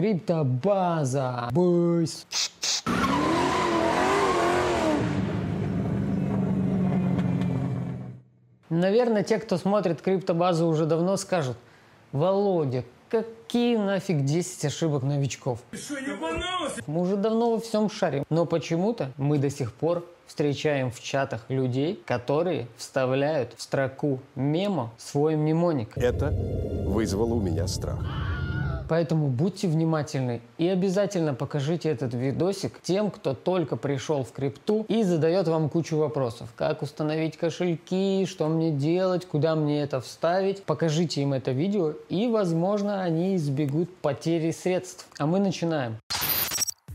Криптобаза. Бойс. Наверное, те, кто смотрит криптобазу, уже давно скажут, Володя, какие нафиг 10 ошибок новичков? Мы уже давно во всем шарим. Но почему-то мы до сих пор встречаем в чатах людей, которые вставляют в строку мемо свой мнемоник. Это вызвало у меня страх. Поэтому будьте внимательны и обязательно покажите этот видосик тем, кто только пришел в крипту и задает вам кучу вопросов. Как установить кошельки, что мне делать, куда мне это вставить. Покажите им это видео и, возможно, они избегут потери средств. А мы начинаем.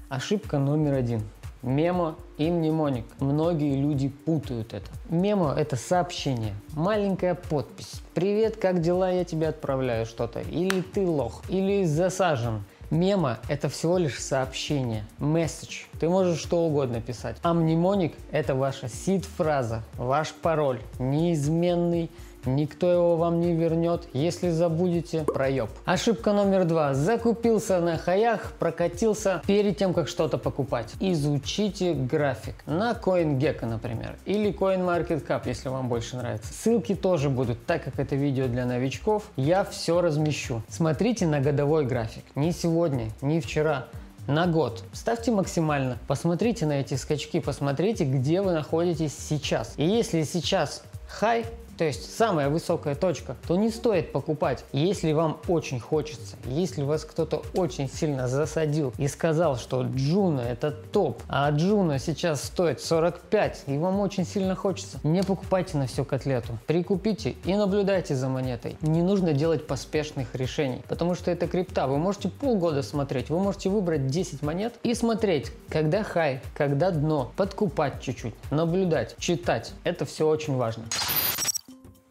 Ошибка номер один. Мемо и мнемоник. Многие люди путают это. Мемо – это сообщение, маленькая подпись. «Привет, как дела? Я тебе отправляю что-то». Или «Ты лох». Или «Засажен». Мемо – это всего лишь сообщение, месседж. Ты можешь что угодно писать. А мнемоник – это ваша сид-фраза, ваш пароль, неизменный, Никто его вам не вернет, если забудете, проеб. Ошибка номер два. Закупился на хаях, прокатился перед тем, как что-то покупать. Изучите график. На CoinGecko, например. Или CoinMarketCap, если вам больше нравится. Ссылки тоже будут, так как это видео для новичков. Я все размещу. Смотрите на годовой график. Не сегодня, не вчера на год. Ставьте максимально. Посмотрите на эти скачки, посмотрите, где вы находитесь сейчас. И если сейчас хай, то есть самая высокая точка, то не стоит покупать. Если вам очень хочется, если вас кто-то очень сильно засадил и сказал, что Juno это топ, а Juno сейчас стоит 45 и вам очень сильно хочется, не покупайте на всю котлету. Прикупите и наблюдайте за монетой. Не нужно делать поспешных решений, потому что это крипта. Вы можете полгода смотреть, вы можете выбрать 10 монет и смотреть, когда хай, когда дно, подкупать чуть-чуть, наблюдать, читать. Это все очень важно.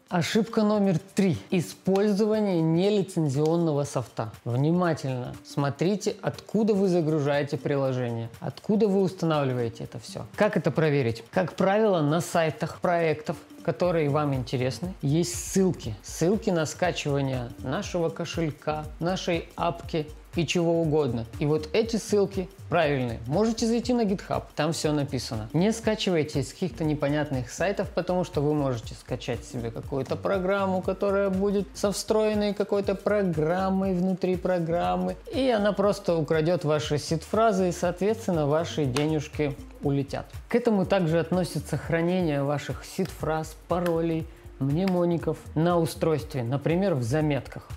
Ошибка номер три. Использование нелицензионного софта. Внимательно смотрите, откуда вы загружаете приложение, откуда вы устанавливаете это все. Как это проверить? Как правило, на сайтах проектов которые вам интересны, есть ссылки. Ссылки на скачивание нашего кошелька, нашей апки и чего угодно. И вот эти ссылки правильные. Можете зайти на GitHub, там все написано. Не скачивайте из каких-то непонятных сайтов, потому что вы можете скачать себе какую-то программу, которая будет со встроенной какой-то программой внутри программы, и она просто украдет ваши сид-фразы, и, соответственно, ваши денежки улетят. К этому также относится хранение ваших сид-фраз, паролей, мнемоников на устройстве, например, в заметках.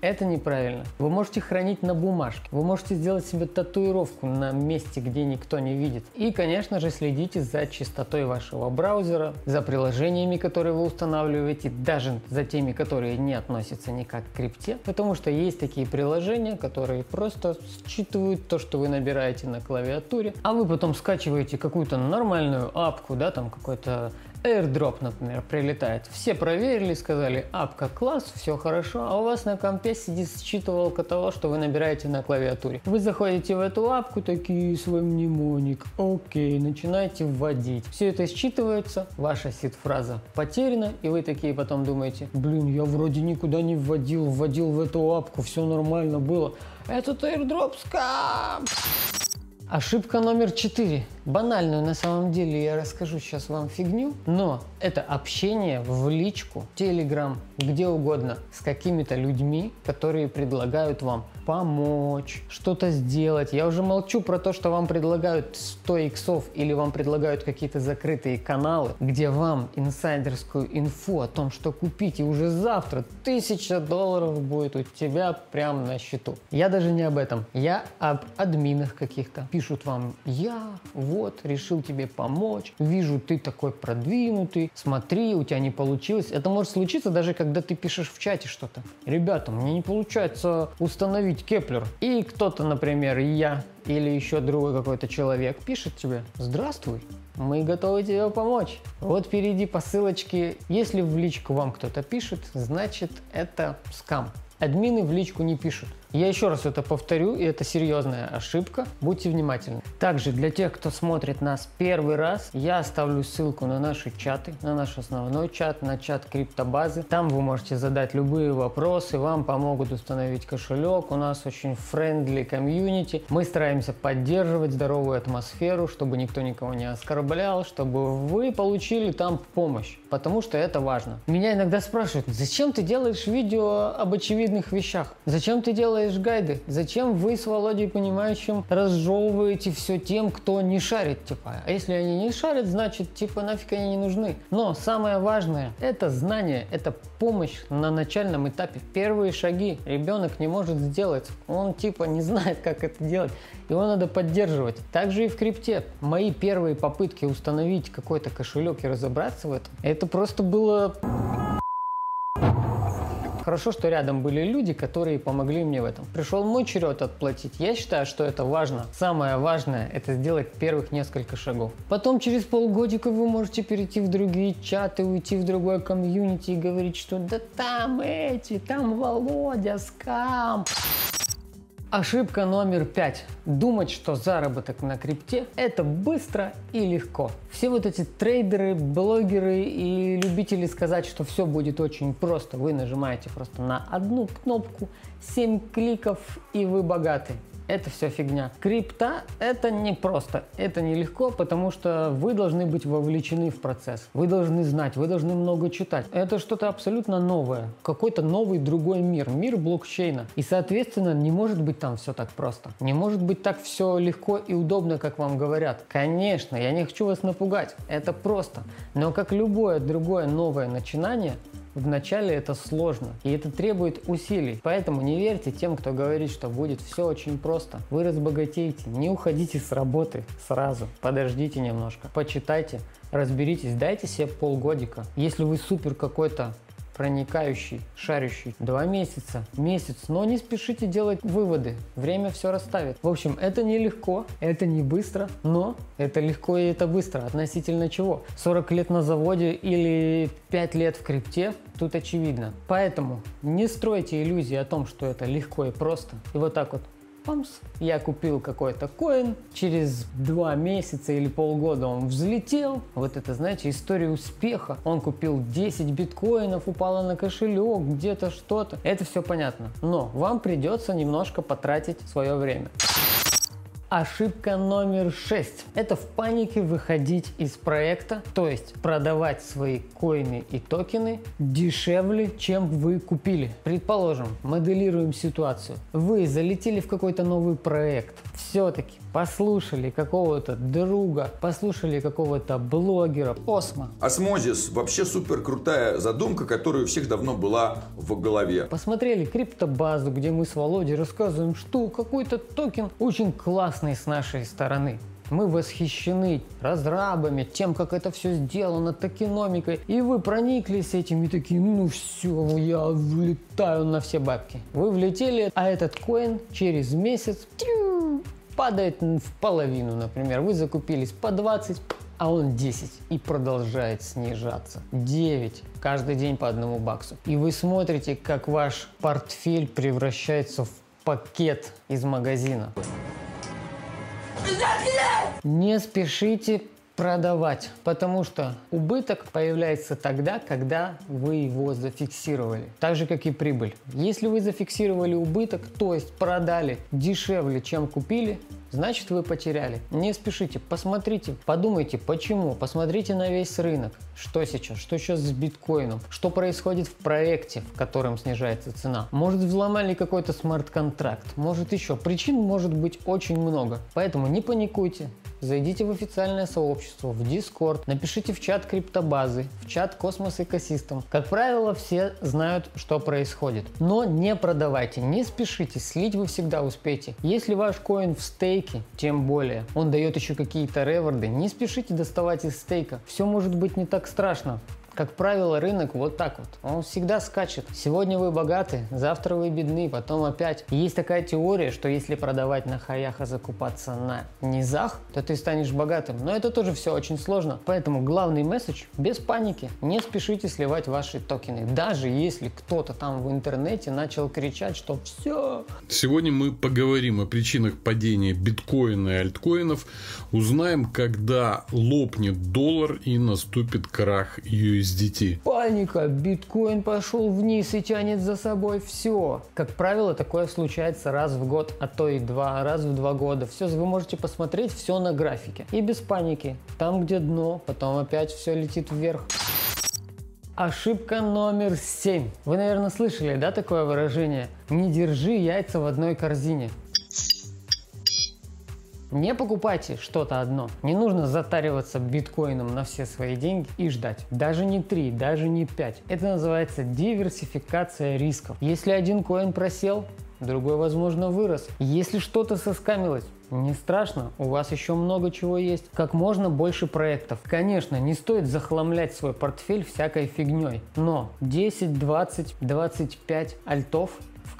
Это неправильно. Вы можете хранить на бумажке. Вы можете сделать себе татуировку на месте, где никто не видит. И, конечно же, следите за чистотой вашего браузера, за приложениями, которые вы устанавливаете, даже за теми, которые не относятся никак к крипте. Потому что есть такие приложения, которые просто считывают то, что вы набираете на клавиатуре, а вы потом скачиваете какую-то нормальную апку, да, там какой-то AirDrop, например, прилетает. Все проверили, сказали, апка класс, все хорошо, а у вас на компе сидит считывалка того, что вы набираете на клавиатуре. Вы заходите в эту апку, такие свой мнемоник, окей, начинаете вводить. Все это считывается, ваша сид-фраза потеряна, и вы такие потом думаете, блин, я вроде никуда не вводил, вводил в эту апку, все нормально было. Этот AirDrop скам! Ошибка номер четыре. Банальную на самом деле я расскажу сейчас вам фигню, но это общение в личку, телеграм, где угодно с какими-то людьми, которые предлагают вам помочь, что-то сделать. Я уже молчу про то, что вам предлагают 100 иксов или вам предлагают какие-то закрытые каналы, где вам инсайдерскую инфу о том, что купить, и уже завтра тысяча долларов будет у тебя прямо на счету. Я даже не об этом. Я об админах каких-то. Пишут вам, я вот решил тебе помочь, вижу ты такой продвинутый, смотри, у тебя не получилось. Это может случиться даже когда ты пишешь в чате что-то. Ребята, мне не получается установить Keplr, и кто-то, например, я или еще другой какой-то человек пишет тебе «Здравствуй, мы готовы тебе помочь». Вот перейди по ссылочке. Если в личку вам кто-то пишет, значит это скам. Админы в личку не пишут. Я еще раз это повторю, и это серьезная ошибка. Будьте внимательны. Также для тех, кто смотрит нас первый раз, я оставлю ссылку на наши чаты, на наш основной чат, на чат криптобазы. Там вы можете задать любые вопросы, вам помогут установить кошелек. У нас очень friendly community. Мы стараемся поддерживать здоровую атмосферу, чтобы никто никого не оскорблял, чтобы вы получили там помощь, потому что это важно. Меня иногда спрашивают, зачем ты делаешь видео об очевидных вещах? Зачем ты делаешь гайды? Зачем вы с Володей Понимающим разжевываете все тем, кто не шарит, типа? А если они не шарят, значит, типа, нафиг они не нужны. Но самое важное – это знание, это помощь на начальном этапе. Первые шаги ребенок не может сделать. Он, типа, не знает, как это делать. Его надо поддерживать. Также и в крипте. Мои первые попытки установить какой-то кошелек и разобраться в этом, это просто было Хорошо, что рядом были люди, которые помогли мне в этом. Пришел мой черед отплатить. Я считаю, что это важно. Самое важное – это сделать первых несколько шагов. Потом через полгодика вы можете перейти в другие чаты, уйти в другое комьюнити и говорить, что да там эти, там Володя, скам. Ошибка номер пять. Думать, что заработок на крипте – это быстро и легко. Все вот эти трейдеры, блогеры и любители сказать, что все будет очень просто. Вы нажимаете просто на одну кнопку, 7 кликов и вы богаты это все фигня. Крипта это не просто, это нелегко, потому что вы должны быть вовлечены в процесс. Вы должны знать, вы должны много читать. Это что-то абсолютно новое, какой-то новый другой мир, мир блокчейна. И, соответственно, не может быть там все так просто. Не может быть так все легко и удобно, как вам говорят. Конечно, я не хочу вас напугать, это просто. Но как любое другое новое начинание, Вначале это сложно, и это требует усилий. Поэтому не верьте тем, кто говорит, что будет все очень просто. Вы разбогатеете, не уходите с работы сразу. Подождите немножко, почитайте, разберитесь, дайте себе полгодика. Если вы супер какой-то проникающий, шарящий. Два месяца, месяц, но не спешите делать выводы, время все расставит. В общем, это нелегко, это не быстро, но это легко и это быстро. Относительно чего? 40 лет на заводе или 5 лет в крипте? Тут очевидно. Поэтому не стройте иллюзии о том, что это легко и просто. И вот так вот Памс. Я купил какой-то коин, через два месяца или полгода он взлетел. Вот это, знаете, история успеха. Он купил 10 биткоинов, упало на кошелек, где-то что-то. Это все понятно. Но вам придется немножко потратить свое время. Ошибка номер шесть. Это в панике выходить из проекта, то есть продавать свои коины и токены дешевле, чем вы купили. Предположим, моделируем ситуацию. Вы залетели в какой-то новый проект, все-таки послушали какого-то друга, послушали какого-то блогера, Осмо. Осмозис вообще супер крутая задумка, которая у всех давно была в голове. Посмотрели криптобазу, где мы с Володей рассказываем, что какой-то токен очень классный с нашей стороны. Мы восхищены разрабами, тем, как это все сделано, токеномикой. И вы прониклись этим и такие, ну все, я влетаю на все бабки. Вы влетели, а этот коин через месяц падает в половину, например. Вы закупились по 20, а он 10 и продолжает снижаться. 9 каждый день по одному баксу. И вы смотрите, как ваш портфель превращается в пакет из магазина. Не спешите продавать, потому что убыток появляется тогда, когда вы его зафиксировали. Так же, как и прибыль. Если вы зафиксировали убыток, то есть продали дешевле, чем купили, значит вы потеряли. Не спешите, посмотрите, подумайте, почему, посмотрите на весь рынок, что сейчас, что сейчас с биткоином, что происходит в проекте, в котором снижается цена. Может взломали какой-то смарт-контракт, может еще. Причин может быть очень много, поэтому не паникуйте, Зайдите в официальное сообщество, в Discord, напишите в чат криптобазы, в чат Cosmos Ecosystem. Как правило, все знают, что происходит. Но не продавайте, не спешите, слить вы всегда успеете. Если ваш коин в стейке, тем более, он дает еще какие-то reward ы, не спешите доставать из стейка. Все может быть не так страшно. Как правило, рынок вот так вот. Он всегда скачет. Сегодня вы богаты, завтра вы бедны, потом опять. Есть такая теория, что если продавать на хаях, а закупаться на низах, то ты станешь богатым. Но это тоже все очень сложно. Поэтому главный месседж – без паники. Не спешите сливать ваши токены. Даже если кто-то там в интернете начал кричать, что все. Сегодня мы поговорим о причинах падения биткоина и альткоинов. Узнаем, когда лопнет доллар и наступит крах USDT. Паника, биткоин пошел вниз и тянет за собой все. Как правило, такое случается раз в год, а то и два, раз в два года. Все, вы можете посмотреть все на графике. И без паники. Там, где дно, потом опять все летит вверх. Ошибка номер семь. Вы, наверное, слышали, да, такое выражение? Не держи яйца в одной корзине. Не покупайте что-то одно. Не нужно затариваться биткоином на все свои деньги и ждать. Даже не 3, даже не 5. Это называется диверсификация рисков. Если один коин просел, другой, возможно, вырос. Если что-то соскамилось, не страшно, у вас еще много чего есть. Как можно больше проектов. Конечно, не стоит захламлять свой портфель всякой фигней, но 10, 20, 25 альтов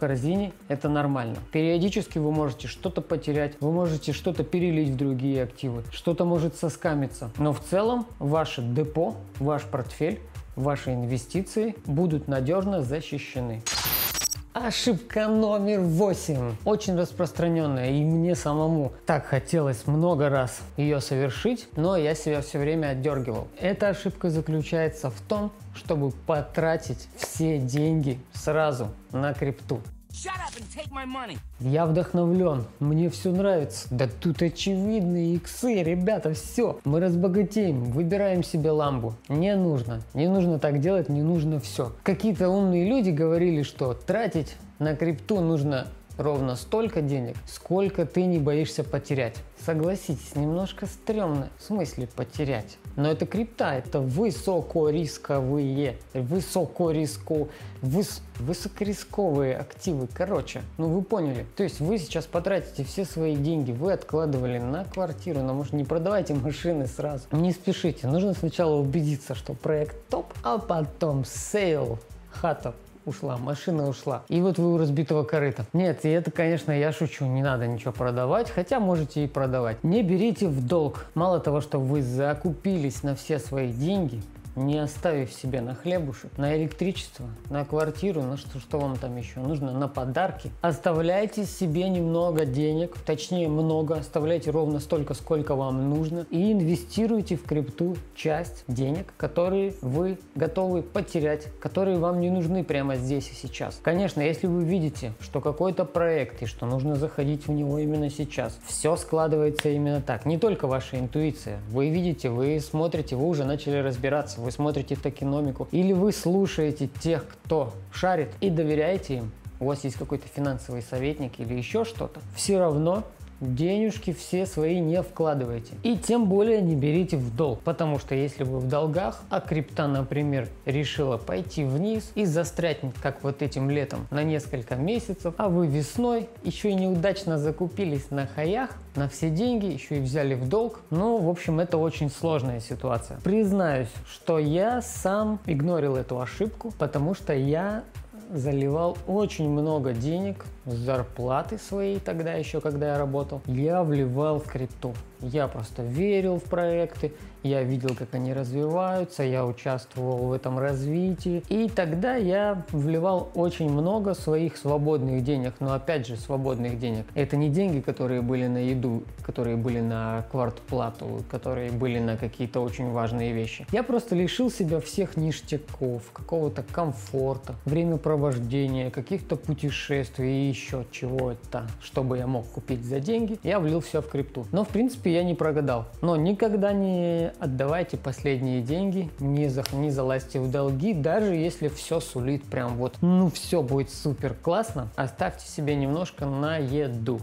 корзине, это нормально. Периодически вы можете что-то потерять, вы можете что-то перелить в другие активы, что-то может соскамиться. Но в целом ваше депо, ваш портфель, ваши инвестиции будут надежно защищены. Ошибка номер восемь. Очень распространенная, и мне самому так хотелось много раз ее совершить, но я себя все время отдергивал. Эта ошибка заключается в том, чтобы потратить все деньги сразу на крипту. Я вдохновлен, мне все нравится. Да тут очевидные иксы, ребята, все. Мы разбогатеем, выбираем себе ламбу. Не нужно, не нужно так делать, не нужно все. Какие-то умные люди говорили, что тратить на крипту нужно ровно столько денег, сколько ты не боишься потерять. Согласитесь, немножко стрёмно. В смысле потерять? Но это крипта, это высокорисковые, высокориско, выс, высокорисковые активы. Короче, ну вы поняли. То есть вы сейчас потратите все свои деньги, вы откладывали на квартиру, но может не продавайте машины сразу. Не спешите, нужно сначала убедиться, что проект топ, а потом sale, хата ушла, машина ушла. И вот вы у разбитого корыта. Нет, и это, конечно, я шучу, не надо ничего продавать, хотя можете и продавать. Не берите в долг. Мало того, что вы закупились на все свои деньги, не оставив себе на хлебушек, на электричество, на квартиру, на что, что вам там еще нужно, на подарки. Оставляйте себе немного денег, точнее много, оставляйте ровно столько, сколько вам нужно и инвестируйте в крипту часть денег, которые вы готовы потерять, которые вам не нужны прямо здесь и сейчас. Конечно, если вы видите, что какой-то проект и что нужно заходить в него именно сейчас, все складывается именно так. Не только ваша интуиция. Вы видите, вы смотрите, вы уже начали разбираться, вы смотрите токеномику, или вы слушаете тех, кто шарит и доверяете им, у вас есть какой-то финансовый советник или еще что-то, все равно денежки все свои не вкладывайте. И тем более не берите в долг, потому что если вы в долгах, а крипта, например, решила пойти вниз и застрять, как вот этим летом, на несколько месяцев, а вы весной еще и неудачно закупились на хаях, на все деньги, еще и взяли в долг, ну, в общем, это очень сложная ситуация. Признаюсь, что я сам игнорил эту ошибку, потому что я заливал очень много денег с зарплаты своей тогда еще, когда я работал. Я вливал в крипту. Я просто верил в проекты, я видел, как они развиваются, я участвовал в этом развитии. И тогда я вливал очень много своих свободных денег. Но опять же, свободных денег. Это не деньги, которые были на еду, которые были на квартплату, которые были на какие-то очень важные вещи. Я просто лишил себя всех ништяков, какого-то комфорта, времяпровождения, каких-то путешествий и еще чего-то, чтобы я мог купить за деньги. Я влил все в крипту. Но в принципе я не прогадал. Но никогда не отдавайте последние деньги, не, за, не залазьте в долги, даже если все сулит прям вот, ну все будет супер классно, оставьте себе немножко на еду.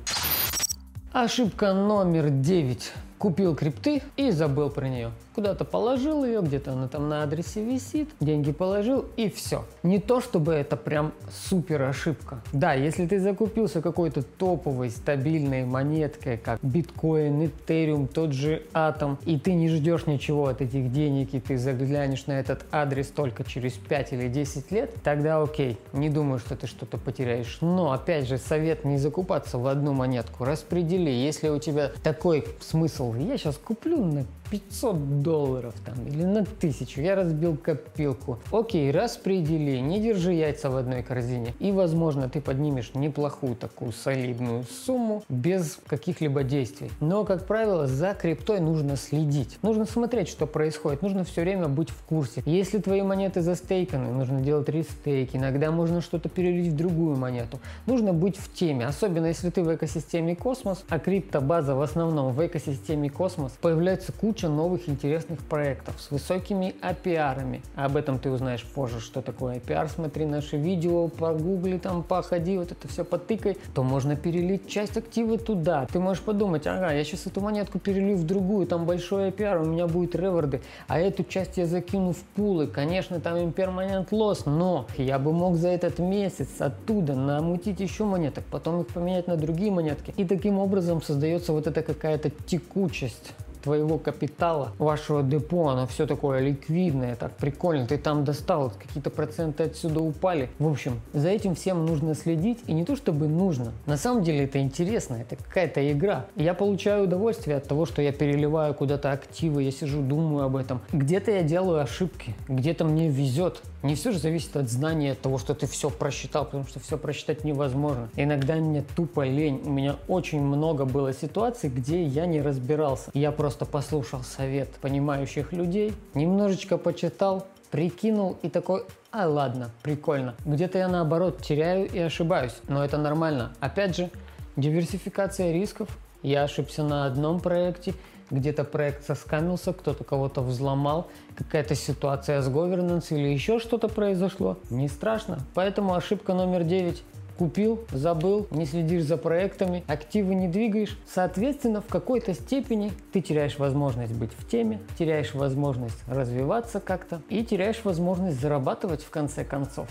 Ошибка номер 9. Купил крипты и забыл про нее. Куда-то положил ее, где-то она там на адресе висит, деньги положил и все. Не то, чтобы это прям супер ошибка. Да, если ты закупился какой-то топовой стабильной монеткой, как биткоин, этериум, тот же атом, и ты не ждешь ничего от этих денег, и ты заглянешь на этот адрес только через 5 или 10 лет, тогда окей, не думаю, что ты что-то потеряешь. Но, опять же, совет не закупаться в одну монетку, распредели. Если у тебя такой смысл, я сейчас куплю на 500 долларов там или на тысячу, я разбил копилку. Окей, распредели, не держи яйца в одной корзине. И, возможно, ты поднимешь неплохую такую солидную сумму без каких-либо действий. Но, как правило, за криптой нужно следить. Нужно смотреть, что происходит. Нужно все время быть в курсе. Если твои монеты застейканы, нужно делать рестейк. Иногда можно что-то перелить в другую монету. Нужно быть в теме. Особенно, если ты в экосистеме космос, а криптобаза в основном в экосистеме космос, появляется куча куча новых интересных проектов с высокими APR. Об этом ты узнаешь позже, что такое APR. Смотри наши видео, погугли там, походи, вот это все потыкай. То можно перелить часть актива туда. Ты можешь подумать, ага, я сейчас эту монетку перелью в другую, там большой APR, у меня будет реворды, а эту часть я закину в пулы. Конечно, там имперманент лос, но я бы мог за этот месяц оттуда намутить еще монеток, потом их поменять на другие монетки. И таким образом создается вот эта какая-то текучесть твоего капитала, вашего депо, оно все такое ликвидное, так прикольно, ты там достал, какие-то проценты отсюда упали. В общем, за этим всем нужно следить, и не то чтобы нужно. На самом деле это интересно, это какая-то игра. Я получаю удовольствие от того, что я переливаю куда-то активы, я сижу, думаю об этом. Где-то я делаю ошибки, где-то мне везет. Не все же зависит от знания, того, что ты все просчитал, потому что все просчитать невозможно. Иногда мне тупо лень. У меня очень много было ситуаций, где я не разбирался. Я просто послушал совет понимающих людей, немножечко почитал, прикинул и такой, а ладно, прикольно. Где-то я наоборот теряю и ошибаюсь, но это нормально. Опять же, диверсификация рисков. Я ошибся на одном проекте, где-то проект соскамился, кто-то кого-то взломал, какая-то ситуация с governance или еще что-то произошло. Не страшно. Поэтому ошибка номер 9 купил, забыл, не следишь за проектами, активы не двигаешь. Соответственно, в какой-то степени ты теряешь возможность быть в теме, теряешь возможность развиваться как-то и теряешь возможность зарабатывать в конце концов.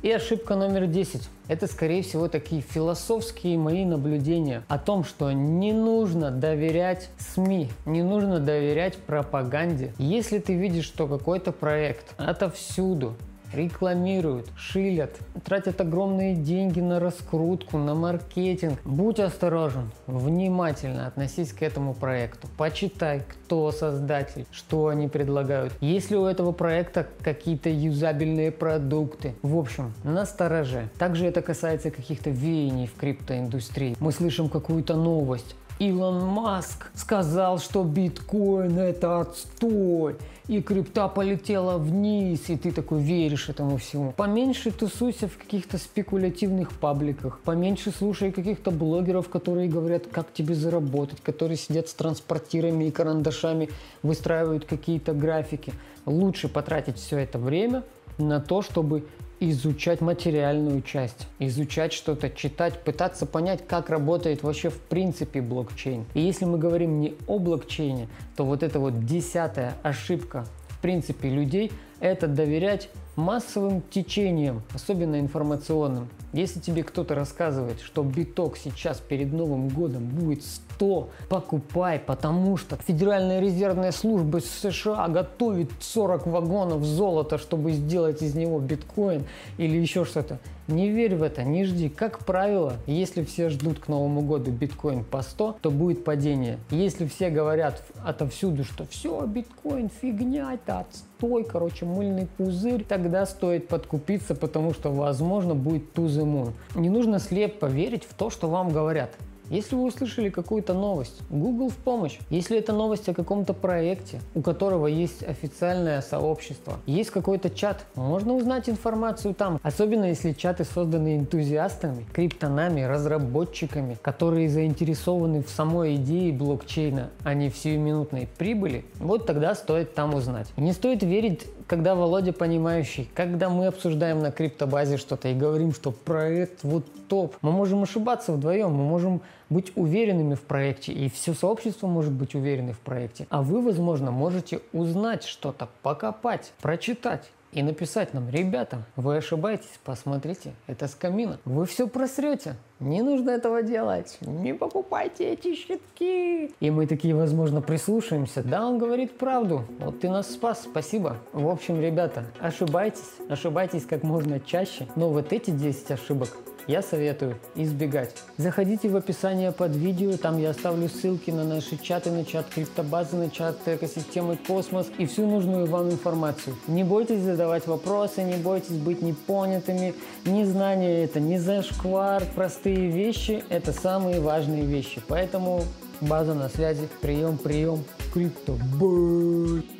И ошибка номер 10. Это, скорее всего, такие философские мои наблюдения о том, что не нужно доверять СМИ, не нужно доверять пропаганде. Если ты видишь, что какой-то проект отовсюду рекламируют, шилят, тратят огромные деньги на раскрутку, на маркетинг. Будь осторожен, внимательно относись к этому проекту. Почитай, кто создатель, что они предлагают. Есть ли у этого проекта какие-то юзабельные продукты. В общем, настороже. Также это касается каких-то веяний в криптоиндустрии. Мы слышим какую-то новость. Илон Маск сказал, что биткоин это отстой и крипта полетела вниз, и ты такой веришь этому всему. Поменьше тусуйся в каких-то спекулятивных пабликах, поменьше слушай каких-то блогеров, которые говорят, как тебе заработать, которые сидят с транспортирами и карандашами, выстраивают какие-то графики. Лучше потратить все это время на то, чтобы изучать материальную часть, изучать что-то, читать, пытаться понять, как работает вообще в принципе блокчейн. И если мы говорим не о блокчейне, то вот эта вот десятая ошибка в принципе людей – это доверять массовым течениям, особенно информационным. Если тебе кто-то рассказывает, что биток сейчас перед Новым годом будет 100, покупай, потому что Федеральная резервная служба США готовит 40 вагонов золота, чтобы сделать из него биткоин или еще что-то. Не верь в это, не жди. Как правило, если все ждут к Новому году биткоин по 100, то будет падение. Если все говорят отовсюду, что все, биткоин фигня, это отстой, короче, мыльный пузырь, тогда стоит подкупиться, потому что, возможно, будет the moon. Не нужно слепо верить в то, что вам говорят. Если вы услышали какую-то новость, Google в помощь. Если это новость о каком-то проекте, у которого есть официальное сообщество, есть какой-то чат, можно узнать информацию там. Особенно если чаты созданы энтузиастами, криптонами, разработчиками, которые заинтересованы в самой идее блокчейна, а не в сиюминутной прибыли, вот тогда стоит там узнать. Не стоит верить когда Володя понимающий, когда мы обсуждаем на криптобазе что-то и говорим, что проект вот топ, мы можем ошибаться вдвоем, мы можем быть уверенными в проекте, и все сообщество может быть уверены в проекте. А вы, возможно, можете узнать что-то, покопать, прочитать и написать нам, ребята, вы ошибаетесь, посмотрите, это с камина. Вы все просрете, не нужно этого делать, не покупайте эти щитки. И мы такие, возможно, прислушаемся, да, он говорит правду, вот ты нас спас, спасибо. В общем, ребята, ошибайтесь, ошибайтесь как можно чаще, но вот эти 10 ошибок я советую избегать. Заходите в описание под видео, там я оставлю ссылки на наши чаты, на чат криптобазы, на чат экосистемы Космос и всю нужную вам информацию. Не бойтесь задавать вопросы, не бойтесь быть непонятыми. Незнание это не зашквар, простые вещи – это самые важные вещи. Поэтому база на связи, прием, прием, криптобой.